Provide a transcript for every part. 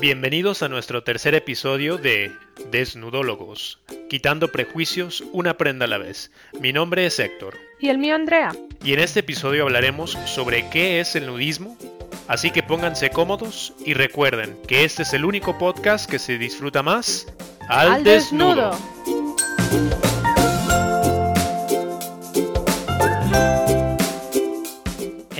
Bienvenidos a nuestro tercer episodio de Desnudólogos, quitando prejuicios una prenda a la vez. Mi nombre es Héctor. Y el mío Andrea. Y en este episodio hablaremos sobre qué es el nudismo. Así que pónganse cómodos y recuerden que este es el único podcast que se disfruta más al, desnudo.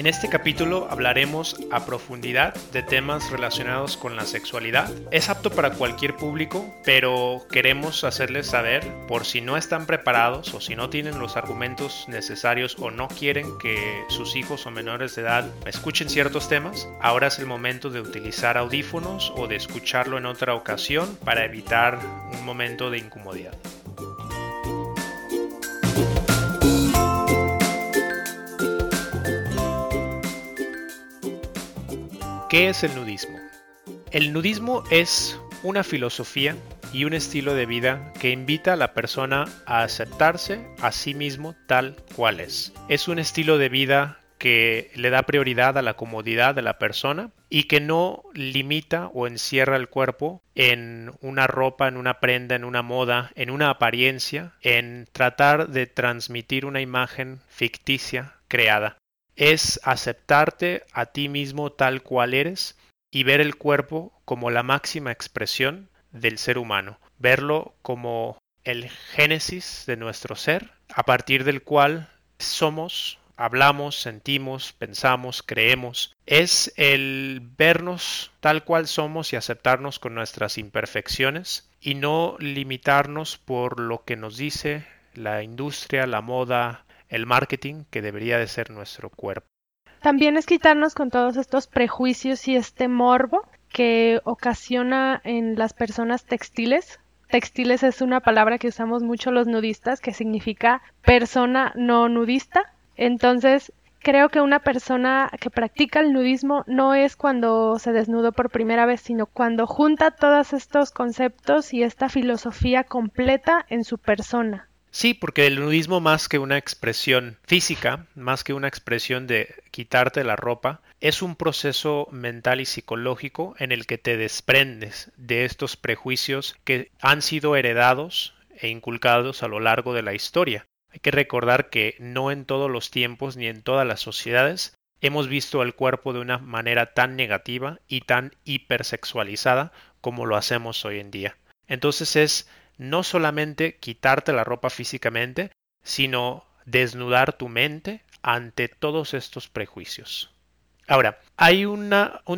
Este capítulo hablaremos a profundidad de temas relacionados con la sexualidad. Es apto para cualquier público, pero queremos hacerles saber, por si no están preparados o si no tienen los argumentos necesarios o no quieren que sus hijos o menores de edad escuchen ciertos temas, ahora es el momento de utilizar audífonos o de escucharlo en otra ocasión para evitar un momento de incomodidad. ¿Qué es el nudismo? El nudismo es una filosofía y un estilo de vida que invita a la persona a aceptarse a sí mismo tal cual es. Es un estilo de vida que le da prioridad a la comodidad de la persona y que no limita o encierra el cuerpo en una ropa, en una prenda, en una moda, en una apariencia, en tratar de transmitir una imagen ficticia creada es aceptarte a ti mismo tal cual eres y ver el cuerpo como la máxima expresión del ser humano, verlo como el génesis de nuestro ser, a partir del cual somos, hablamos, sentimos, pensamos, creemos. Es el vernos tal cual somos y aceptarnos con nuestras imperfecciones y no limitarnos por lo que nos dice la industria, la moda, el marketing que debería de ser nuestro cuerpo. También es quitarnos con todos estos prejuicios y este morbo que ocasiona en las personas textiles. Textiles es una palabra que usamos mucho los nudistas que significa persona no nudista. Entonces, creo que una persona que practica el nudismo no es cuando se desnudó por primera vez, sino cuando junta todos estos conceptos y esta filosofía completa en su persona. Sí, porque el nudismo más que una expresión física, más que una expresión de quitarte la ropa, es un proceso mental y psicológico en el que te desprendes de estos prejuicios que han sido heredados e inculcados a lo largo de la historia. Hay que recordar que no en todos los tiempos ni en todas las sociedades hemos visto el cuerpo de una manera tan negativa y tan hipersexualizada como lo hacemos hoy en día. Entonces es no solamente quitarte la ropa físicamente, sino desnudar tu mente ante todos estos prejuicios. Ahora, hay un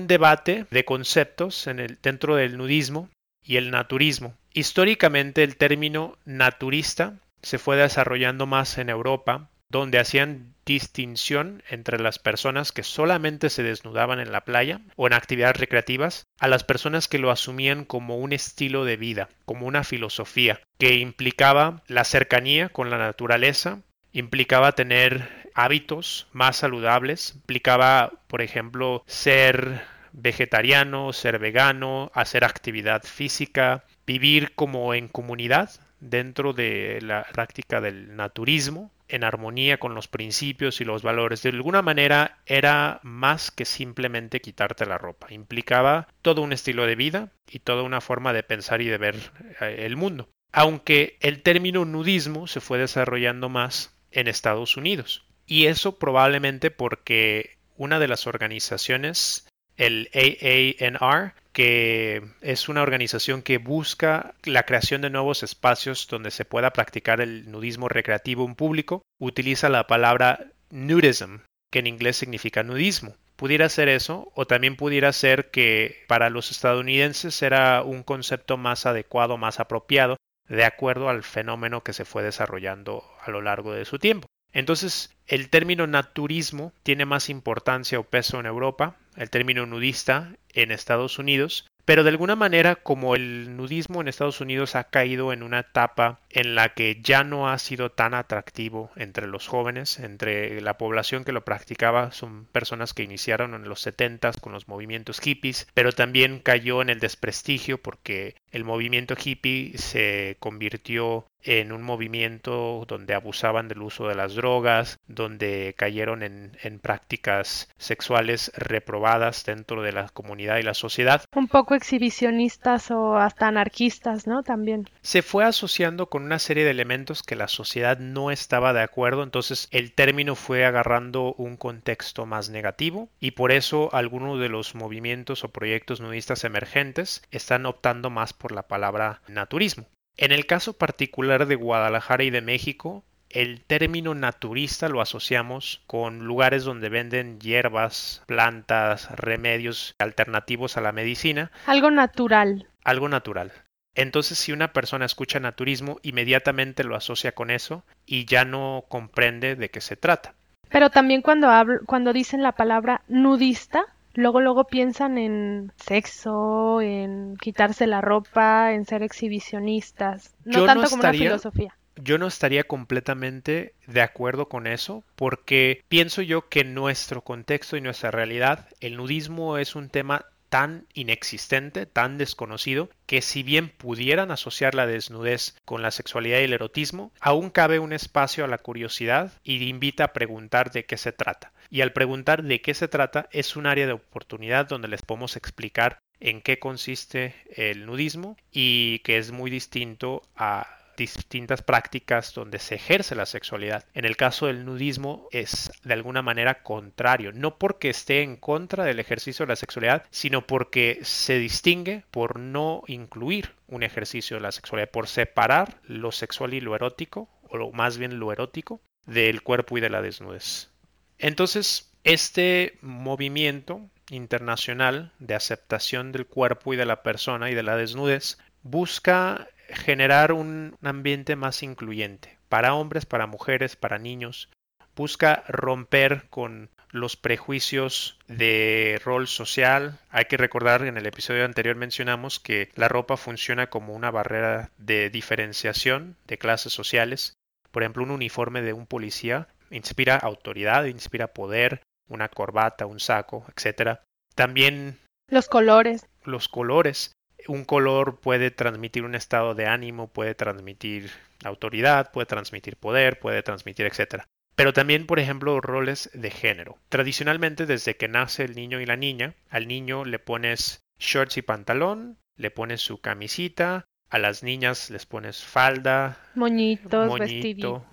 debate de conceptos en el, dentro del nudismo y el naturismo. Históricamente el término naturista se fue desarrollando más en Europa donde hacían distinción entre las personas que solamente se desnudaban en la playa o en actividades recreativas a las personas que lo asumían como un estilo de vida, como una filosofía, que implicaba la cercanía con la naturaleza, implicaba tener hábitos más saludables, implicaba, por ejemplo, ser vegetariano, ser vegano, hacer actividad física, vivir como en comunidad dentro de la práctica del naturismo, en armonía con los principios y los valores. De alguna manera era más que simplemente quitarte la ropa. Implicaba todo un estilo de vida y toda una forma de pensar y de ver eh, el mundo. Aunque el término nudismo se fue desarrollando más en Estados Unidos. Y eso probablemente porque una de las organizaciones, el AANR, que es una organización que busca la creación de nuevos espacios donde se pueda practicar el nudismo recreativo en público, utiliza la palabra nudism, que en inglés significa nudismo. Pudiera ser eso, o también pudiera ser que para los estadounidenses era un concepto más adecuado, más apropiado, de acuerdo al fenómeno que se fue desarrollando a lo largo de su tiempo. Entonces, el término naturismo tiene más importancia o peso en Europa, el término nudista en Estados Unidos, pero de alguna manera como el nudismo en Estados Unidos ha caído en una etapa en la que ya no ha sido tan atractivo entre los jóvenes, entre la población que lo practicaba, son personas que iniciaron en los 70 con los movimientos hippies, pero también cayó en el desprestigio porque el movimiento hippie se convirtió en un movimiento donde abusaban del uso de las drogas, donde cayeron en, en, prácticas sexuales reprobadas dentro de la comunidad y la sociedad. Un poco exhibicionistas o hasta anarquistas, ¿no? También. Se fue asociando con una serie de elementos que la sociedad no estaba de acuerdo, entonces el término fue agarrando un contexto más negativo y por eso algunos de los movimientos o proyectos nudistas emergentes están optando más por la palabra naturismo. En el caso particular de Guadalajara y de México, el término naturista lo asociamos con lugares donde venden hierbas, plantas, remedios alternativos a la medicina. Algo natural. Algo natural. Entonces, si una persona escucha naturismo, inmediatamente lo asocia con eso y ya no comprende de qué se trata. Pero también cuando, cuando dicen la palabra nudista, luego luego piensan en sexo, en quitarse la ropa, en ser exhibicionistas, no tanto como una filosofía. Yo no estaría completamente de acuerdo con eso porque pienso yo que en nuestro contexto y nuestra realidad el nudismo es un tema tan inexistente, tan desconocido, que si bien pudieran asociar la desnudez con la sexualidad y el erotismo, aún cabe un espacio a la curiosidad y invita a preguntar de qué se trata. Y al preguntar de qué se trata es un área de oportunidad donde les podemos explicar en qué consiste el nudismo y que es muy distinto a distintas prácticas donde se ejerce la sexualidad. En el caso del nudismo es de alguna manera contrario, no porque esté en contra del ejercicio de la sexualidad, sino porque se distingue por no incluir un ejercicio de la sexualidad, por separar lo sexual y lo erótico, o más bien lo erótico, del cuerpo y de la desnudez. Entonces, este movimiento internacional de aceptación del cuerpo y de la persona y de la desnudez busca generar un ambiente más incluyente para hombres, para mujeres, para niños. Busca romper con los prejuicios de rol social. Hay que recordar que en el episodio anterior mencionamos que la ropa funciona como una barrera de diferenciación de clases sociales. Por ejemplo, un uniforme de un policía inspira autoridad, inspira poder, una corbata, un saco, etc. También los colores. Los colores un color puede transmitir un estado de ánimo, puede transmitir autoridad, puede transmitir poder, puede transmitir etcétera. Pero también, por ejemplo, roles de género. Tradicionalmente, desde que nace el niño y la niña, al niño le pones shorts y pantalón, le pones su camisita, a las niñas les pones falda, moñitos, moñito,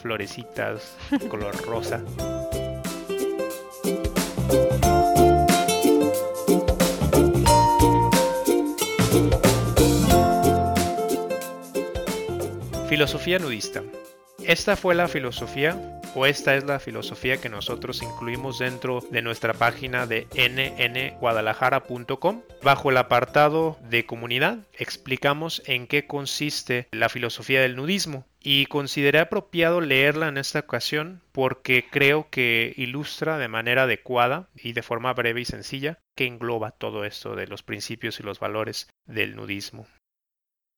florecitas, color rosa. Filosofía nudista. Esta fue la filosofía o esta es la filosofía que nosotros incluimos dentro de nuestra página de nnguadalajara.com. Bajo el apartado de comunidad explicamos en qué consiste la filosofía del nudismo y consideré apropiado leerla en esta ocasión porque creo que ilustra de manera adecuada y de forma breve y sencilla que engloba todo esto de los principios y los valores del nudismo.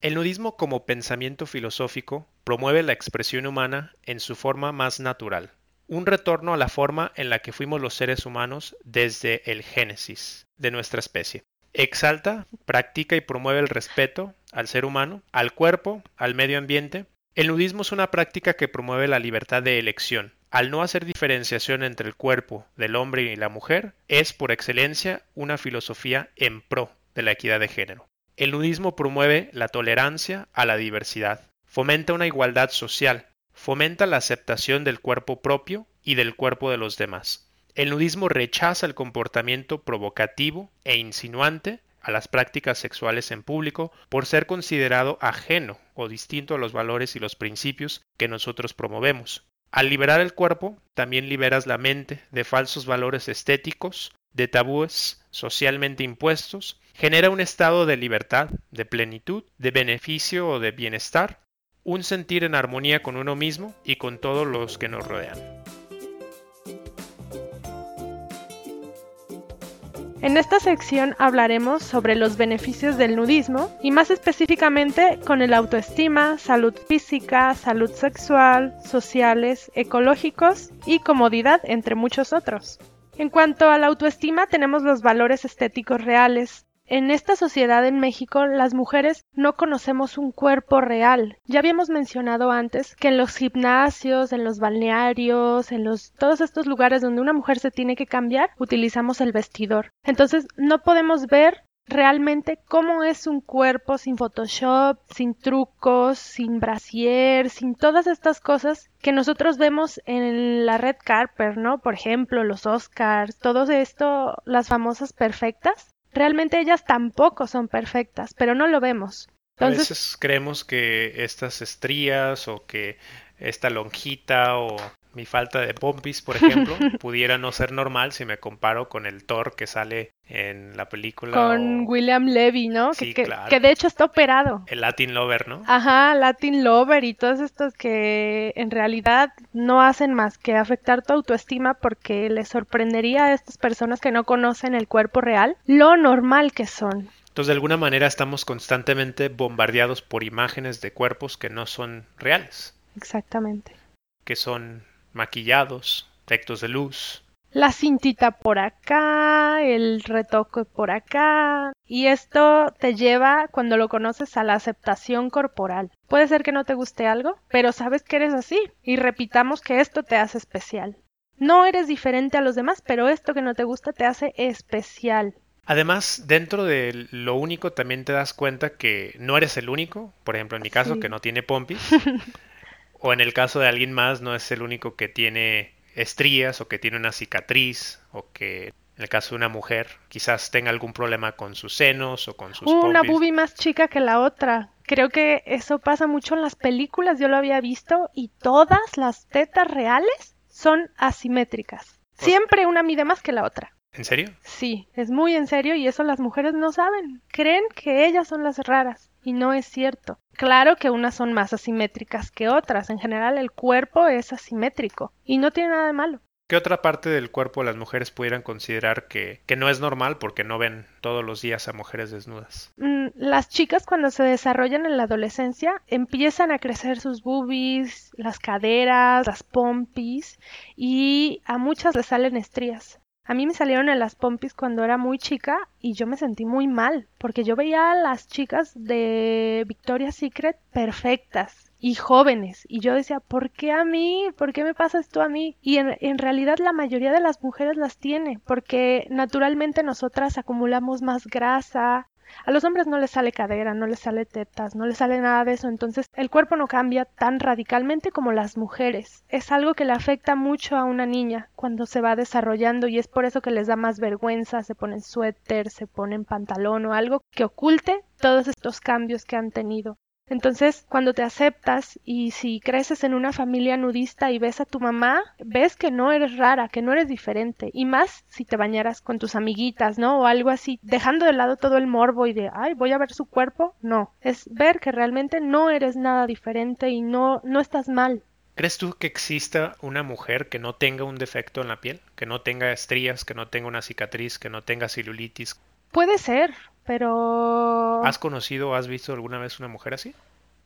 El nudismo como pensamiento filosófico promueve la expresión humana en su forma más natural, un retorno a la forma en la que fuimos los seres humanos desde el génesis de nuestra especie. Exalta, practica y promueve el respeto al ser humano, al cuerpo, al medio ambiente. El nudismo es una práctica que promueve la libertad de elección. Al no hacer diferenciación entre el cuerpo del hombre y la mujer, es por excelencia una filosofía en pro de la equidad de género. El nudismo promueve la tolerancia a la diversidad, fomenta una igualdad social, fomenta la aceptación del cuerpo propio y del cuerpo de los demás. El nudismo rechaza el comportamiento provocativo e insinuante a las prácticas sexuales en público por ser considerado ajeno o distinto a los valores y los principios que nosotros promovemos. Al liberar el cuerpo, también liberas la mente de falsos valores estéticos, de tabúes socialmente impuestos, genera un estado de libertad, de plenitud, de beneficio o de bienestar, un sentir en armonía con uno mismo y con todos los que nos rodean. En esta sección hablaremos sobre los beneficios del nudismo y más específicamente con el autoestima, salud física, salud sexual, sociales, ecológicos y comodidad, entre muchos otros. En cuanto a la autoestima, tenemos los valores estéticos reales. En esta sociedad en México las mujeres no conocemos un cuerpo real. Ya habíamos mencionado antes que en los gimnasios, en los balnearios, en los todos estos lugares donde una mujer se tiene que cambiar, utilizamos el vestidor. Entonces no podemos ver realmente cómo es un cuerpo sin Photoshop, sin trucos, sin brasier, sin todas estas cosas que nosotros vemos en la red carpet, ¿no? Por ejemplo, los Oscars, todo esto, las famosas perfectas. Realmente ellas tampoco son perfectas, pero no lo vemos. A veces creemos que estas estrías o que esta lonjita o mi falta de pompis, por ejemplo, pudiera no ser normal si me comparo con el Thor que sale en la película. Con William Levy, ¿no? Sí, que, claro. que, de hecho está operado. El Latin Lover, ¿no? Ajá, Latin Lover y todos estos que en realidad no hacen más que afectar tu autoestima porque les sorprendería a estas personas que no conocen el cuerpo real lo normal que son. Entonces, de alguna manera estamos constantemente bombardeados por imágenes de cuerpos que no son reales. Exactamente. Que son maquillados, efectos de luz. La cintita por acá, el retoque por acá. Y esto te lleva, cuando lo conoces, a la aceptación corporal. Puede ser que no te guste algo, pero sabes que eres así. Y repitamos que esto te hace especial. No eres diferente a los demás, pero esto que no te gusta te hace especial. Además, dentro de lo único también te das cuenta que no eres el único, por ejemplo en mi caso Sí. que no tiene pompis, o en el caso de alguien más no es el único que tiene estrías o que tiene una cicatriz o que en el caso de una mujer quizás tenga algún problema con sus senos o con sus Una boobie más chica que la otra. Creo que eso pasa mucho en las películas, yo lo había visto, y todas las tetas reales son asimétricas. Siempre una mide más que la otra. ¿En serio? Sí, es muy en serio y eso las mujeres no saben. Creen que ellas son las raras y no es cierto. Claro que unas son más asimétricas que otras. En general el cuerpo es asimétrico y no tiene nada de malo. ¿Qué otra parte del cuerpo las mujeres pudieran considerar que, que no es normal porque no ven todos los días a mujeres desnudas? Mm, Las chicas cuando se desarrollan en la adolescencia empiezan a crecer sus boobies, las caderas, las pompis y a muchas les salen estrías. A mí me salieron en las pompis cuando era muy chica y yo me sentí muy mal porque yo veía a las chicas de Victoria's Secret perfectas y jóvenes y yo decía, ¿por qué a mí? ¿Por qué me pasa esto a mí? Y en, en realidad la mayoría de las mujeres las tiene porque naturalmente nosotras acumulamos más grasa, a los hombres no les sale cadera, no les sale tetas, no les sale nada de eso, entonces el cuerpo no cambia tan radicalmente como las mujeres. Es algo que le afecta mucho a una niña cuando se va desarrollando y es por eso que les da más vergüenza, se ponen suéter, se ponen pantalón o algo que oculte todos estos cambios que han tenido. Entonces, cuando te aceptas y si creces en una familia nudista y ves a tu mamá, ves que no eres rara, que no eres diferente. Y más si te bañaras con tus amiguitas, ¿no? O algo así, dejando de lado todo el morbo y de, ay, voy a ver su cuerpo. No, es ver que realmente no eres nada diferente y no, no estás mal. ¿Crees tú que exista una mujer que no tenga un defecto en la piel? Que no tenga estrías, que no tenga una cicatriz, que no tenga celulitis. Puede ser, pero... ¿Has conocido o has visto alguna vez una mujer así?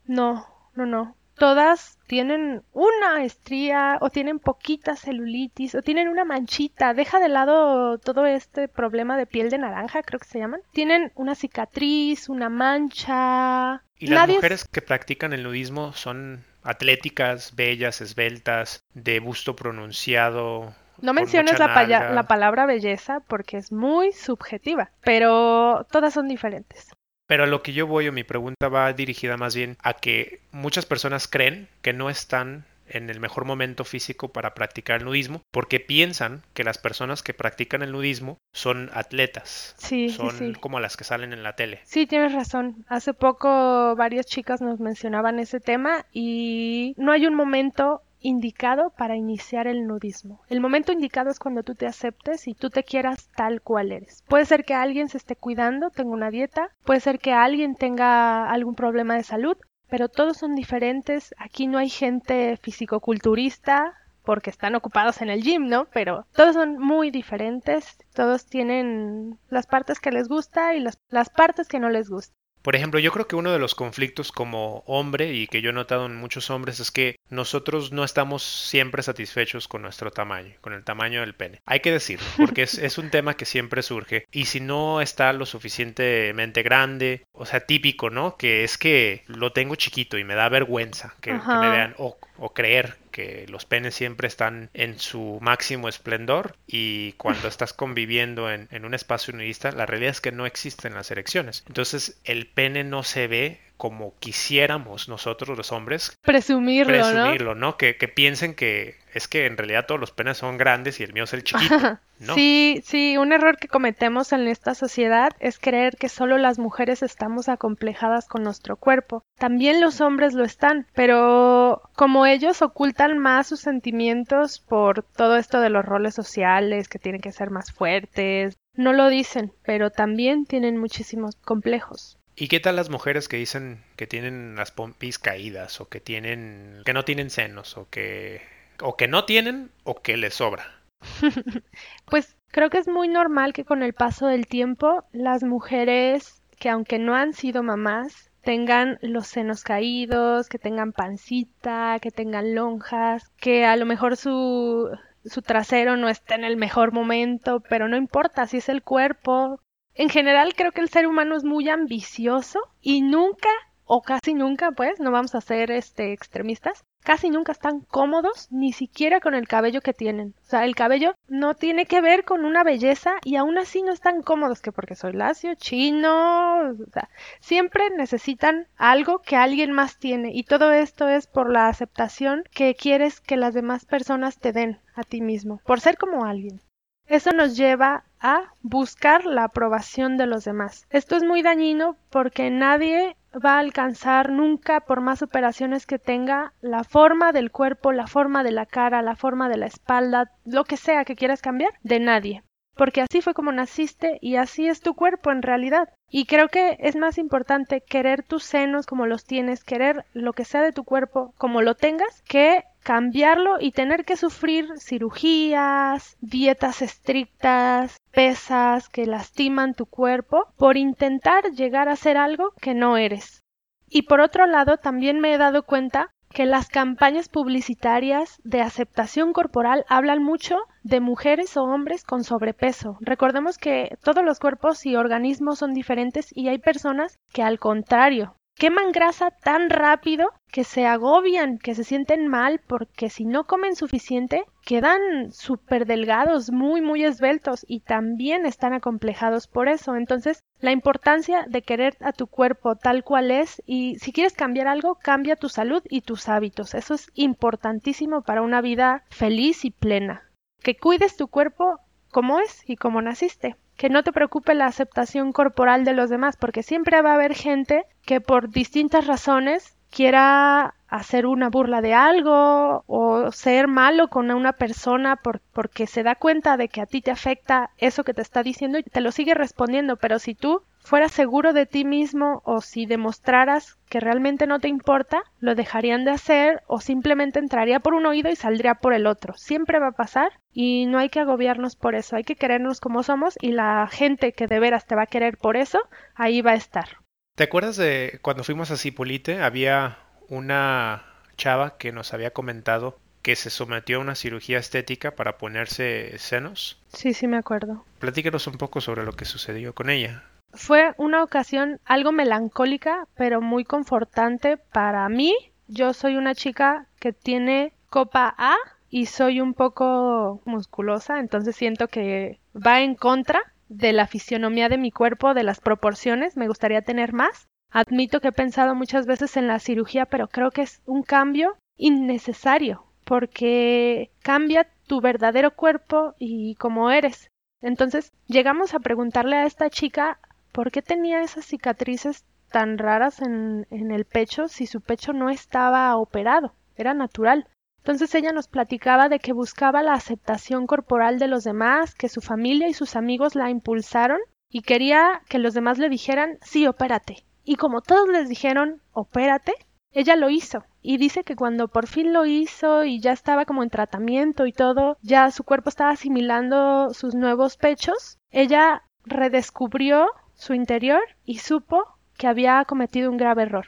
No, no, no. Todas tienen una estría o tienen poquita celulitis o tienen una manchita. Deja de lado todo este problema de piel de naranja, creo que se llaman. Tienen una cicatriz, una mancha. ¿Y las Nadie mujeres que practican el nudismo son atléticas, bellas, esbeltas, de busto pronunciado? No menciones la, paya- la palabra belleza porque es muy subjetiva, pero todas son diferentes. Pero a lo que yo voy o mi pregunta va dirigida más bien a que muchas personas creen que no están en el mejor momento físico para practicar el nudismo porque piensan que las personas que practican el nudismo son atletas, Sí, son sí, sí. como las que salen en la tele. Sí, tienes razón. Hace poco varias chicas nos mencionaban ese tema y no hay un momento indicado para iniciar el nudismo. El momento indicado es cuando tú te aceptes y tú te quieras tal cual eres. Puede ser que alguien se esté cuidando, tenga una dieta, puede ser que alguien tenga algún problema de salud, pero todos son diferentes. Aquí no hay gente fisicoculturista porque están ocupados en el gym, ¿no? Pero todos son muy diferentes, todos tienen las partes que les gusta y las, las partes que no les gusta. Por ejemplo, yo creo que uno de los conflictos como hombre y que yo he notado en muchos hombres es que nosotros no estamos siempre satisfechos con nuestro tamaño, con el tamaño del pene. Hay que decir, porque es, es un tema que siempre surge. Y si no está lo suficientemente grande, o sea, típico, ¿no? Que es que lo tengo chiquito y me da vergüenza que, que me vean. O, o creer que los penes siempre están en su máximo esplendor y cuando estás conviviendo en, en, un espacio nudista, la realidad es que no existen las erecciones. Entonces el pene no se ve como quisiéramos nosotros los hombres. Presumirlo, presumirlo ¿no? Que, que, piensen que es que en realidad todos los penes son grandes y el mío es el chiquito. ¿no? Sí, sí, un error que cometemos en esta sociedad es creer que solo las mujeres estamos acomplejadas con nuestro cuerpo. También los hombres lo están, pero como ellos ocultan más sus sentimientos por todo esto de los roles sociales, que tienen que ser más fuertes, no lo dicen, pero también tienen muchísimos complejos. ¿Y qué tal las mujeres que dicen que tienen las pompis caídas o que tienen que no tienen senos o que o que no tienen o que les sobra? pues creo que es muy normal que con el paso del tiempo las mujeres que aunque no han sido mamás tengan los senos caídos, que tengan pancita, que tengan lonjas, que a lo mejor su su trasero no esté en el mejor momento, pero no importa si es el cuerpo, en general creo que el ser humano es muy ambicioso y nunca o casi nunca, pues, no vamos a ser este extremistas, casi nunca están cómodos ni siquiera con el cabello que tienen. O sea, el cabello no tiene que ver con una belleza y aún así no están cómodos que porque soy lacio, chino, o sea, siempre necesitan algo que alguien más tiene y todo esto es por la aceptación que quieres que las demás personas te den a ti mismo, por ser como alguien. Eso nos lleva a buscar la aprobación de los demás. Esto es muy dañino porque nadie va a alcanzar nunca, por más operaciones que tenga, la forma del cuerpo, la forma de la cara, la forma de la espalda, lo que sea que quieras cambiar, de nadie. Porque así fue como naciste y así es tu cuerpo en realidad. Y creo que es más importante querer tus senos como los tienes, querer lo que sea de tu cuerpo como lo tengas, que cambiarlo y tener que sufrir cirugías, dietas estrictas, pesas que lastiman tu cuerpo por intentar llegar a ser algo que no eres. Y por otro lado, también me he dado cuenta que las campañas publicitarias de aceptación corporal hablan mucho de mujeres o hombres con sobrepeso. Recordemos que todos los cuerpos y organismos son diferentes y hay personas que al contrario queman grasa tan rápido que se agobian, que se sienten mal porque si no comen suficiente quedan súper delgados, muy, muy esbeltos y también están acomplejados por eso. Entonces, la importancia de querer a tu cuerpo tal cual es y si quieres cambiar algo, cambia tu salud y tus hábitos. Eso es importantísimo para una vida feliz y plena. Que cuides tu cuerpo como es y como naciste que no te preocupe la aceptación corporal de los demás, porque siempre va a haber gente que por distintas razones quiera hacer una burla de algo o ser malo con una persona por, porque se da cuenta de que a ti te afecta eso que te está diciendo y te lo sigue respondiendo, pero si tú fueras seguro de ti mismo o si demostraras que realmente no te importa, lo dejarían de hacer o simplemente entraría por un oído y saldría por el otro. Siempre va a pasar y no hay que agobiarnos por eso, hay que querernos como somos y la gente que de veras te va a querer por eso, ahí va a estar. ¿Te acuerdas de cuando fuimos a Cipolite? Había una chava que nos había comentado que se sometió a una cirugía estética para ponerse senos. Sí, sí me acuerdo. Platícanos un poco sobre lo que sucedió con ella. Fue una ocasión algo melancólica, pero muy confortante para mí. Yo soy una chica que tiene copa A y soy un poco musculosa, entonces siento que va en contra de la fisionomía de mi cuerpo, de las proporciones, me gustaría tener más. Admito que he pensado muchas veces en la cirugía, pero creo que es un cambio innecesario, porque cambia tu verdadero cuerpo y cómo eres. Entonces llegamos a preguntarle a esta chica por qué tenía esas cicatrices tan raras en, el pecho si su pecho no estaba operado, era natural. Entonces ella nos platicaba de que buscaba la aceptación corporal de los demás, que su familia y sus amigos la impulsaron y quería que los demás le dijeran sí, opérate. Y como todos les dijeron opérate, ella lo hizo. Y dice que cuando por fin lo hizo y ya estaba como en tratamiento y todo, ya su cuerpo estaba asimilando sus nuevos pechos, ella redescubrió su interior y supo que había cometido un grave error,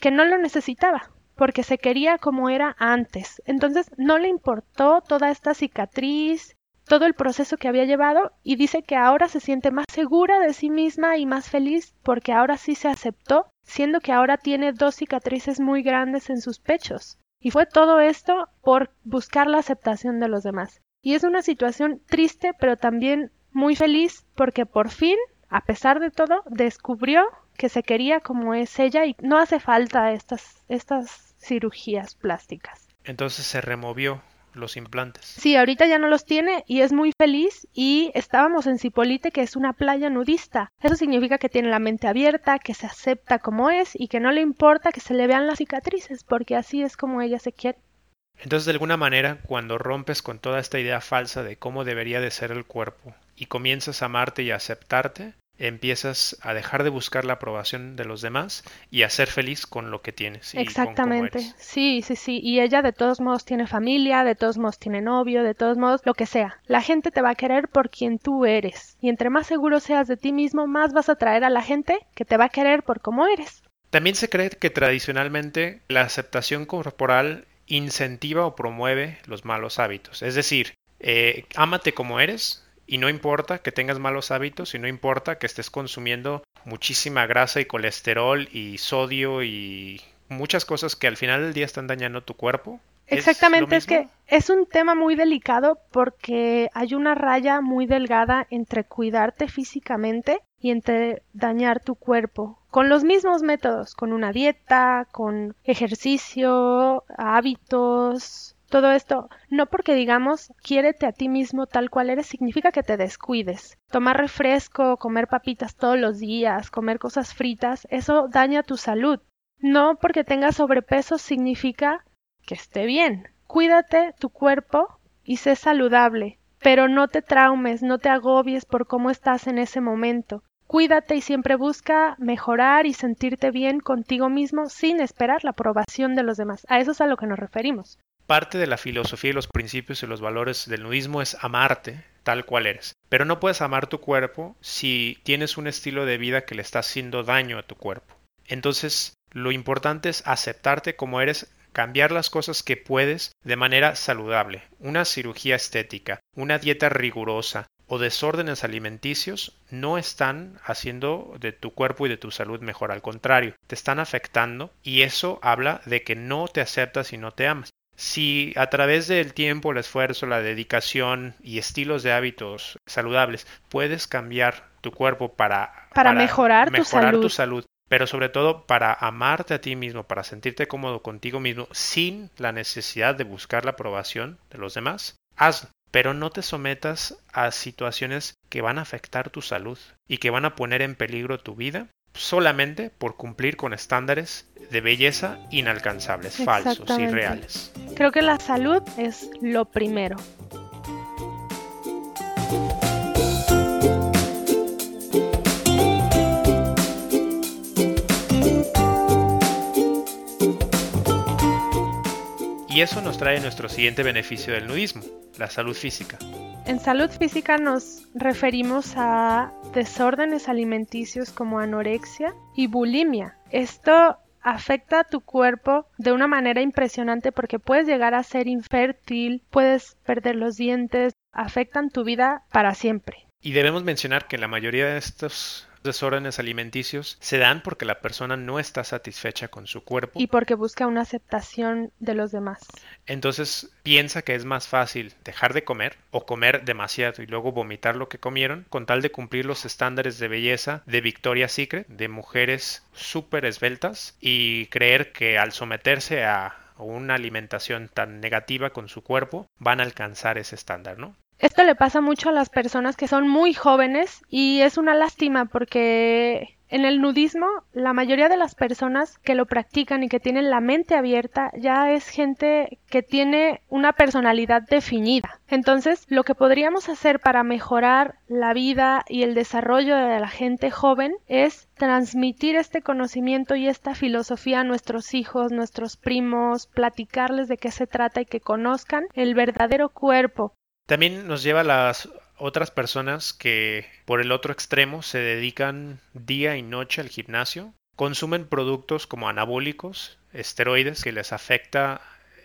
que no lo necesitaba, porque se quería como era antes. Entonces no le importó toda esta cicatriz, todo el proceso que había llevado y dice que ahora se siente más segura de sí misma y más feliz porque ahora sí se aceptó, siendo que ahora tiene dos cicatrices muy grandes en sus pechos. Y fue todo esto por buscar la aceptación de los demás. Y es una situación triste, pero también muy feliz porque por fin, a pesar de todo, descubrió que se quería como es ella y no hace falta estas, estas cirugías plásticas. Entonces se removió los implantes. Sí, ahorita ya no los tiene y es muy feliz y estábamos en Cipolite, que es una playa nudista. Eso significa que tiene la mente abierta, que se acepta como es y que no le importa que se le vean las cicatrices, porque así es como ella se quiere. Entonces, de alguna manera, cuando rompes con toda esta idea falsa de cómo debería de ser el cuerpo y comienzas a amarte y a aceptarte, empiezas a dejar de buscar la aprobación de los demás y a ser feliz con lo que tienes. Exactamente, sí, sí, sí. Y ella de todos modos tiene familia, de todos modos tiene novio, de todos modos lo que sea. La gente te va a querer por quien tú eres. Y entre más seguro seas de ti mismo, más vas a atraer a la gente que te va a querer por cómo eres. También se cree que tradicionalmente la aceptación corporal incentiva o promueve los malos hábitos. Es decir, eh, ámate como eres, y no importa que tengas malos hábitos y no importa que estés consumiendo muchísima grasa y colesterol y sodio y muchas cosas que al final del día están dañando tu cuerpo. Exactamente, ¿Es, que es un tema muy delicado porque hay una raya muy delgada entre cuidarte físicamente y entre dañar tu cuerpo con los mismos métodos, con una dieta, con ejercicio, hábitos, todo esto, no porque digamos quiérete a ti mismo tal cual eres, significa que te descuides. Tomar refresco, comer papitas todos los días, comer cosas fritas, eso daña tu salud. No porque tengas sobrepeso significa que esté bien. Cuídate tu cuerpo y sé saludable, pero no te traumes, no te agobies por cómo estás en ese momento. Cuídate y siempre busca mejorar y sentirte bien contigo mismo sin esperar la aprobación de los demás. A eso es a lo que nos referimos. Parte de la filosofía y los principios y los valores del nudismo es amarte tal cual eres. Pero no puedes amar tu cuerpo si tienes un estilo de vida que le está haciendo daño a tu cuerpo. Entonces, lo importante es aceptarte como eres, cambiar las cosas que puedes de manera saludable. Una cirugía estética, una dieta rigurosa o desórdenes alimenticios no están haciendo de tu cuerpo y de tu salud mejor, al contrario, te están afectando y eso habla de que no te aceptas y no te amas. Si a través del tiempo, el esfuerzo, la dedicación y estilos de hábitos saludables puedes cambiar tu cuerpo para, para, mejorar, tu, salud. tu salud, pero sobre todo para amarte a ti mismo, para sentirte cómodo contigo mismo, sin la necesidad de buscar la aprobación de los demás, hazlo. Pero no te sometas a situaciones que van a afectar tu salud y que van a poner en peligro tu vida solamente por cumplir con estándares de belleza inalcanzables, falsos y reales. Creo que la salud es lo primero. Y eso nos trae nuestro siguiente beneficio del nudismo, la salud física. En salud física nos referimos a desórdenes alimenticios como anorexia y bulimia. Esto afecta a tu cuerpo de una manera impresionante porque puedes llegar a ser infértil, puedes perder los dientes, afectan tu vida para siempre. Y debemos mencionar que la mayoría de estos desórdenes alimenticios se dan porque la persona no está satisfecha con su cuerpo. Y porque busca una aceptación de los demás. Entonces piensa que es más fácil dejar de comer o comer demasiado y luego vomitar lo que comieron con tal de cumplir los estándares de belleza de Victoria's Secret, de mujeres súper esbeltas y creer que al someterse a una alimentación tan negativa con su cuerpo van a alcanzar ese estándar, ¿no? Esto le pasa mucho a las personas que son muy jóvenes y es una lástima porque en el nudismo la mayoría de las personas que lo practican y que tienen la mente abierta ya es gente que tiene una personalidad definida. Entonces, lo que podríamos hacer para mejorar la vida y el desarrollo de la gente joven es transmitir este conocimiento y esta filosofía a nuestros hijos, nuestros primos, platicarles de qué se trata y que conozcan el verdadero cuerpo también nos lleva a las otras personas que por el otro extremo se dedican día y noche al gimnasio consumen productos como anabólicos, esteroides, que les afecta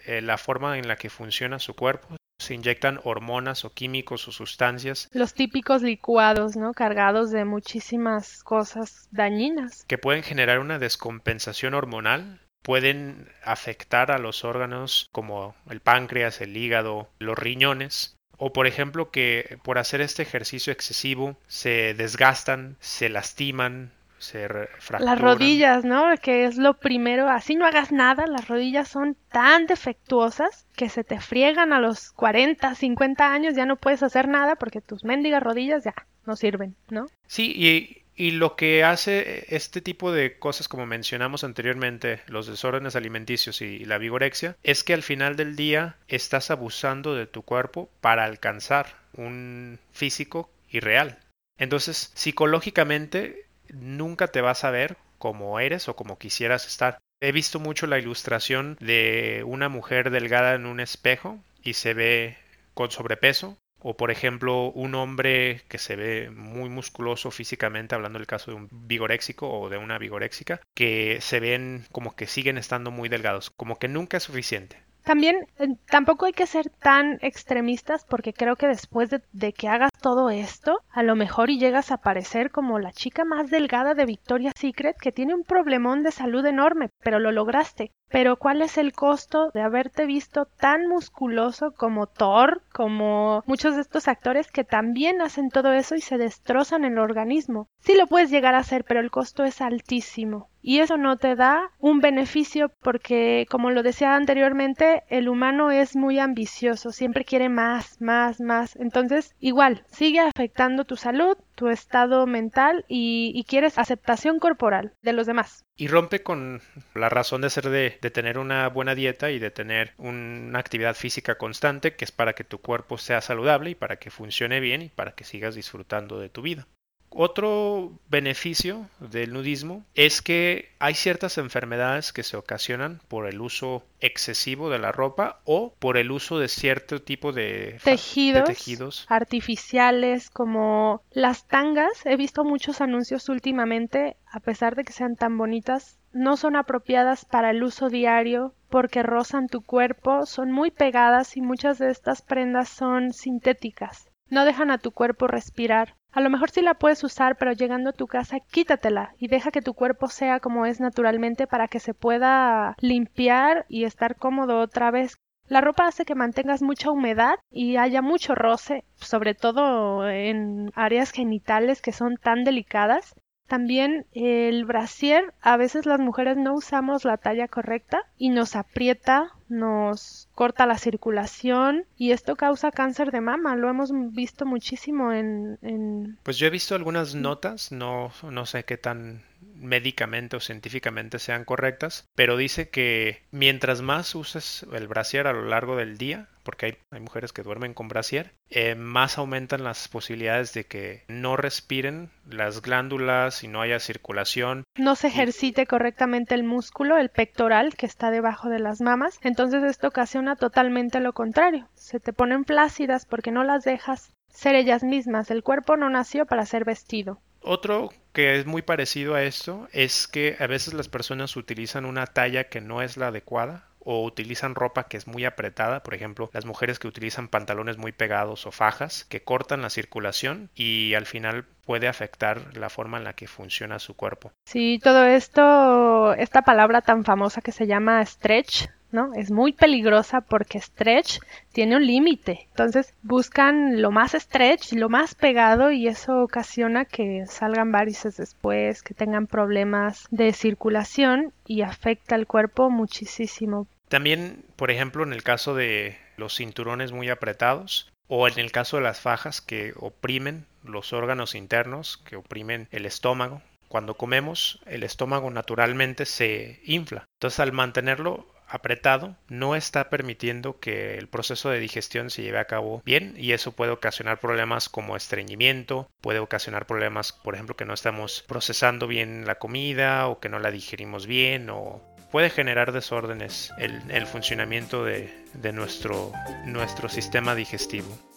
eh, la forma en la que funciona su cuerpo. Se inyectan hormonas o químicos o sustancias. Los típicos licuados, ¿no? Cargados de muchísimas cosas dañinas. Que pueden generar una descompensación hormonal pueden afectar a los órganos como el páncreas, el hígado, los riñones, o por ejemplo que por hacer este ejercicio excesivo se desgastan, se lastiman, se fracturan. Las rodillas, ¿no? Que es lo primero, así no hagas nada, las rodillas son tan defectuosas que se te friegan a los 40, 50 años, ya no puedes hacer nada porque tus mendigas rodillas ya no sirven, ¿no? Sí, y y lo que hace este tipo de cosas, como mencionamos anteriormente, los desórdenes alimenticios y la vigorexia, es que al final del día estás abusando de tu cuerpo para alcanzar un físico irreal. Entonces, psicológicamente, nunca te vas a ver como eres o como quisieras estar. He visto mucho la ilustración de una mujer delgada en un espejo y se ve con sobrepeso o por ejemplo, un hombre que se ve muy musculoso físicamente, hablando del caso de un vigoréxico o de una vigoréxica, que se ven como que siguen estando muy delgados, como que nunca es suficiente. También eh, tampoco hay que ser tan extremistas porque creo que después de, de, que hagas todo esto, a lo mejor y llegas a parecer como la chica más delgada de Victoria's Secret que tiene un problemón de salud enorme, pero lo lograste. Pero ¿cuál es el costo de haberte visto tan musculoso como Thor, como muchos de estos actores que también hacen todo eso y se destrozan el organismo? Sí lo puedes llegar a hacer, pero el costo es altísimo. Y eso no te da un beneficio porque, como lo decía anteriormente, el humano es muy ambicioso, siempre quiere más, más, más. Entonces, igual, sigue afectando tu salud, tu estado mental y, quieres aceptación corporal de los demás. Y rompe con la razón de ser de, de tener una buena dieta y de tener una actividad física constante, que es para que tu cuerpo sea saludable y para que funcione bien y para que sigas disfrutando de tu vida. Otro beneficio del nudismo es que hay ciertas enfermedades que se ocasionan por el uso excesivo de la ropa o por el uso de cierto tipo de tejidos, artificiales como las tangas. He visto muchos anuncios últimamente, a pesar de que sean tan bonitas, no son apropiadas para el uso diario porque rozan tu cuerpo, son muy pegadas y muchas de estas prendas son sintéticas. No dejan a tu cuerpo respirar. A lo mejor sí la puedes usar, pero llegando a tu casa quítatela y deja que tu cuerpo sea como es naturalmente para que se pueda limpiar y estar cómodo otra vez. La ropa hace que mantengas mucha humedad y haya mucho roce, sobre todo en áreas genitales que son tan delicadas. También el brasier, a veces las mujeres no usamos la talla correcta y nos aprieta, nos corta la circulación y esto causa cáncer de mama. Lo hemos visto muchísimo en... en... Pues yo he visto algunas notas, no, no sé qué tan médicamente o científicamente sean correctas, pero dice que mientras más uses el brasier a lo largo del día, porque hay, hay mujeres que duermen con brasier, eh, más aumentan las posibilidades de que no respiren las glándulas y no haya circulación. No se ejercite correctamente el músculo, el pectoral que está debajo de las mamas, entonces esto ocasiona totalmente lo contrario. Se te ponen plácidas porque no las dejas ser ellas mismas. El cuerpo no nació para ser vestido. Otro que es muy parecido a esto es que a veces las personas utilizan una talla que no es la adecuada o utilizan ropa que es muy apretada, por ejemplo, las mujeres que utilizan pantalones muy pegados o fajas que cortan la circulación y al final puede afectar la forma en la que funciona su cuerpo. Sí, todo esto, esta palabra tan famosa que se llama stretch, ¿no? Es muy peligrosa porque stretch tiene un límite. Entonces buscan lo más stretch, lo más pegado y eso ocasiona que salgan varices después, que tengan problemas de circulación y afecta al cuerpo muchísimo. También, por ejemplo, en el caso de los cinturones muy apretados o en el caso de las fajas que oprimen los órganos internos, que oprimen el estómago, cuando comemos, el estómago naturalmente se infla. Entonces, al mantenerlo apretado no está permitiendo que el proceso de digestión se lleve a cabo bien y eso puede ocasionar problemas como estreñimiento, puede ocasionar problemas, por ejemplo, que no estamos procesando bien la comida o que no la digerimos bien o puede generar desórdenes en el, funcionamiento de, de nuestro, nuestro sistema digestivo.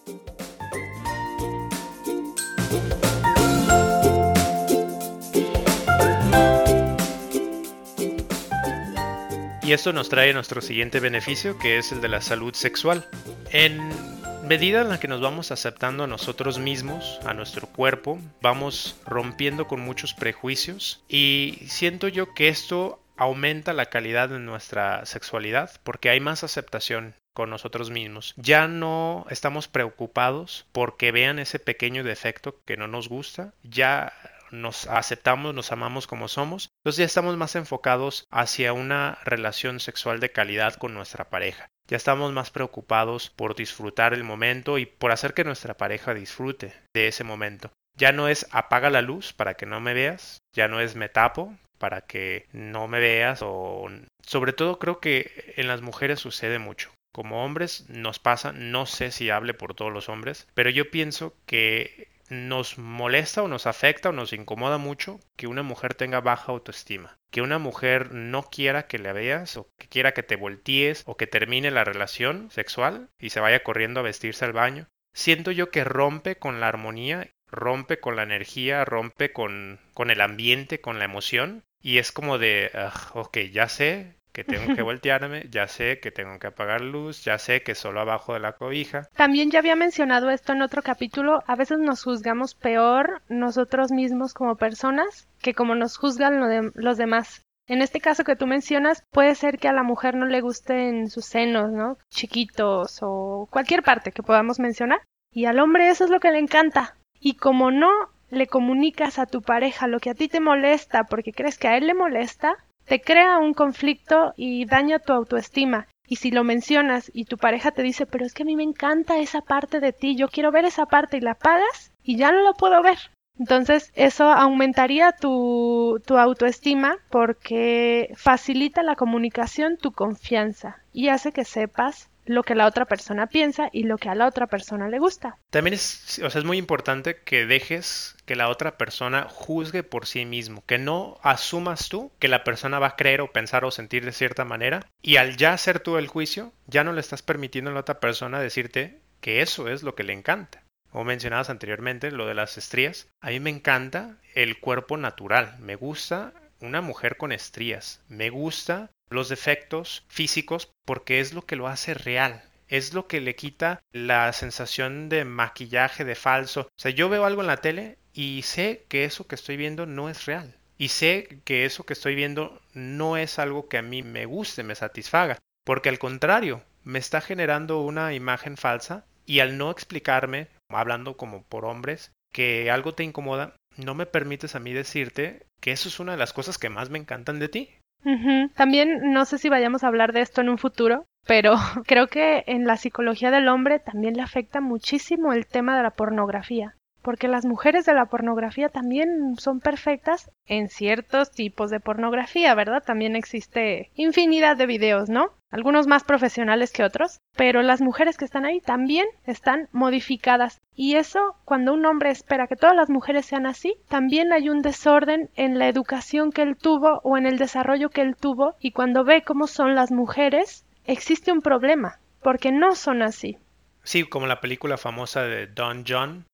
Esto nos trae nuestro siguiente beneficio, que es el de la salud sexual. En medida en la que nos vamos aceptando a nosotros mismos, a nuestro cuerpo, vamos rompiendo con muchos prejuicios y siento yo que esto aumenta la calidad de nuestra sexualidad porque hay más aceptación con nosotros mismos. Ya no estamos preocupados porque vean ese pequeño defecto que no nos gusta, ya nos aceptamos, nos amamos como somos, entonces ya estamos más enfocados hacia una relación sexual de calidad con nuestra pareja. Ya estamos más preocupados por disfrutar el momento y por hacer que nuestra pareja disfrute de ese momento. Ya no es apaga la luz para que no me veas, ya no es me tapo para que no me veas o sobre todo creo que en las mujeres sucede mucho. Como hombres nos pasa, no sé si hable por todos los hombres, pero yo pienso que nos molesta o nos afecta o nos incomoda mucho que una mujer tenga baja autoestima, que una mujer no quiera que la veas o que quiera que te voltees o que termine la relación sexual y se vaya corriendo a vestirse al baño. Siento yo que rompe con la armonía, rompe con la energía, rompe con, con el ambiente, con la emoción y es como de, ok, ya sé, que tengo que voltearme, ya sé que tengo que apagar luz, ya sé que solo abajo de la cobija. También ya había mencionado esto en otro capítulo, a veces nos juzgamos peor nosotros mismos como personas que como nos juzgan los demás. En este caso que tú mencionas, puede ser que a la mujer no le gusten sus senos, ¿no? Chiquitos o cualquier parte que podamos mencionar. Y al hombre eso es lo que le encanta. Y como no le comunicas a tu pareja lo que a ti te molesta porque crees que a él le molesta, te crea un conflicto y daña tu autoestima. Y si lo mencionas y tu pareja te dice, pero es que a mí me encanta esa parte de ti, yo quiero ver esa parte y la pagas y ya no la puedo ver. Entonces eso aumentaría tu, tu autoestima porque facilita la comunicación, tu confianza y hace que sepas lo que la otra persona piensa y lo que a la otra persona le gusta. También es, o sea, es muy importante que dejes que la otra persona juzgue por sí mismo, que no asumas tú que la persona va a creer o pensar o sentir de cierta manera y al ya hacer tú el juicio, ya no le estás permitiendo a la otra persona decirte que eso es lo que le encanta. Como mencionabas anteriormente, lo de las estrías, a mí me encanta el cuerpo natural, me gusta una mujer con estrías, me gusta los defectos físicos porque es lo que lo hace real. Es lo que le quita la sensación de maquillaje, de falso. O sea, yo veo algo en la tele y sé que eso que estoy viendo no es real. Y sé que eso que estoy viendo no es algo que a mí me guste, me satisfaga. Porque al contrario, me está generando una imagen falsa y al no explicarme, hablando como por hombres, que algo te incomoda, no me permites a mí decirte que eso es una de las cosas que más me encantan de ti. También no sé si vayamos a hablar de esto en un futuro, pero creo que en la psicología del hombre también le afecta muchísimo el tema de la pornografía porque las mujeres de la pornografía también son perfectas en ciertos tipos de pornografía, ¿verdad? También existe infinidad de videos, ¿no? Algunos más profesionales que otros, pero las mujeres que están ahí también están modificadas. Y eso, cuando un hombre espera que todas las mujeres sean así, también hay un desorden en la educación que él tuvo o en el desarrollo que él tuvo, y cuando ve cómo son las mujeres, existe un problema, porque no son así. Sí, como la película famosa de Don John,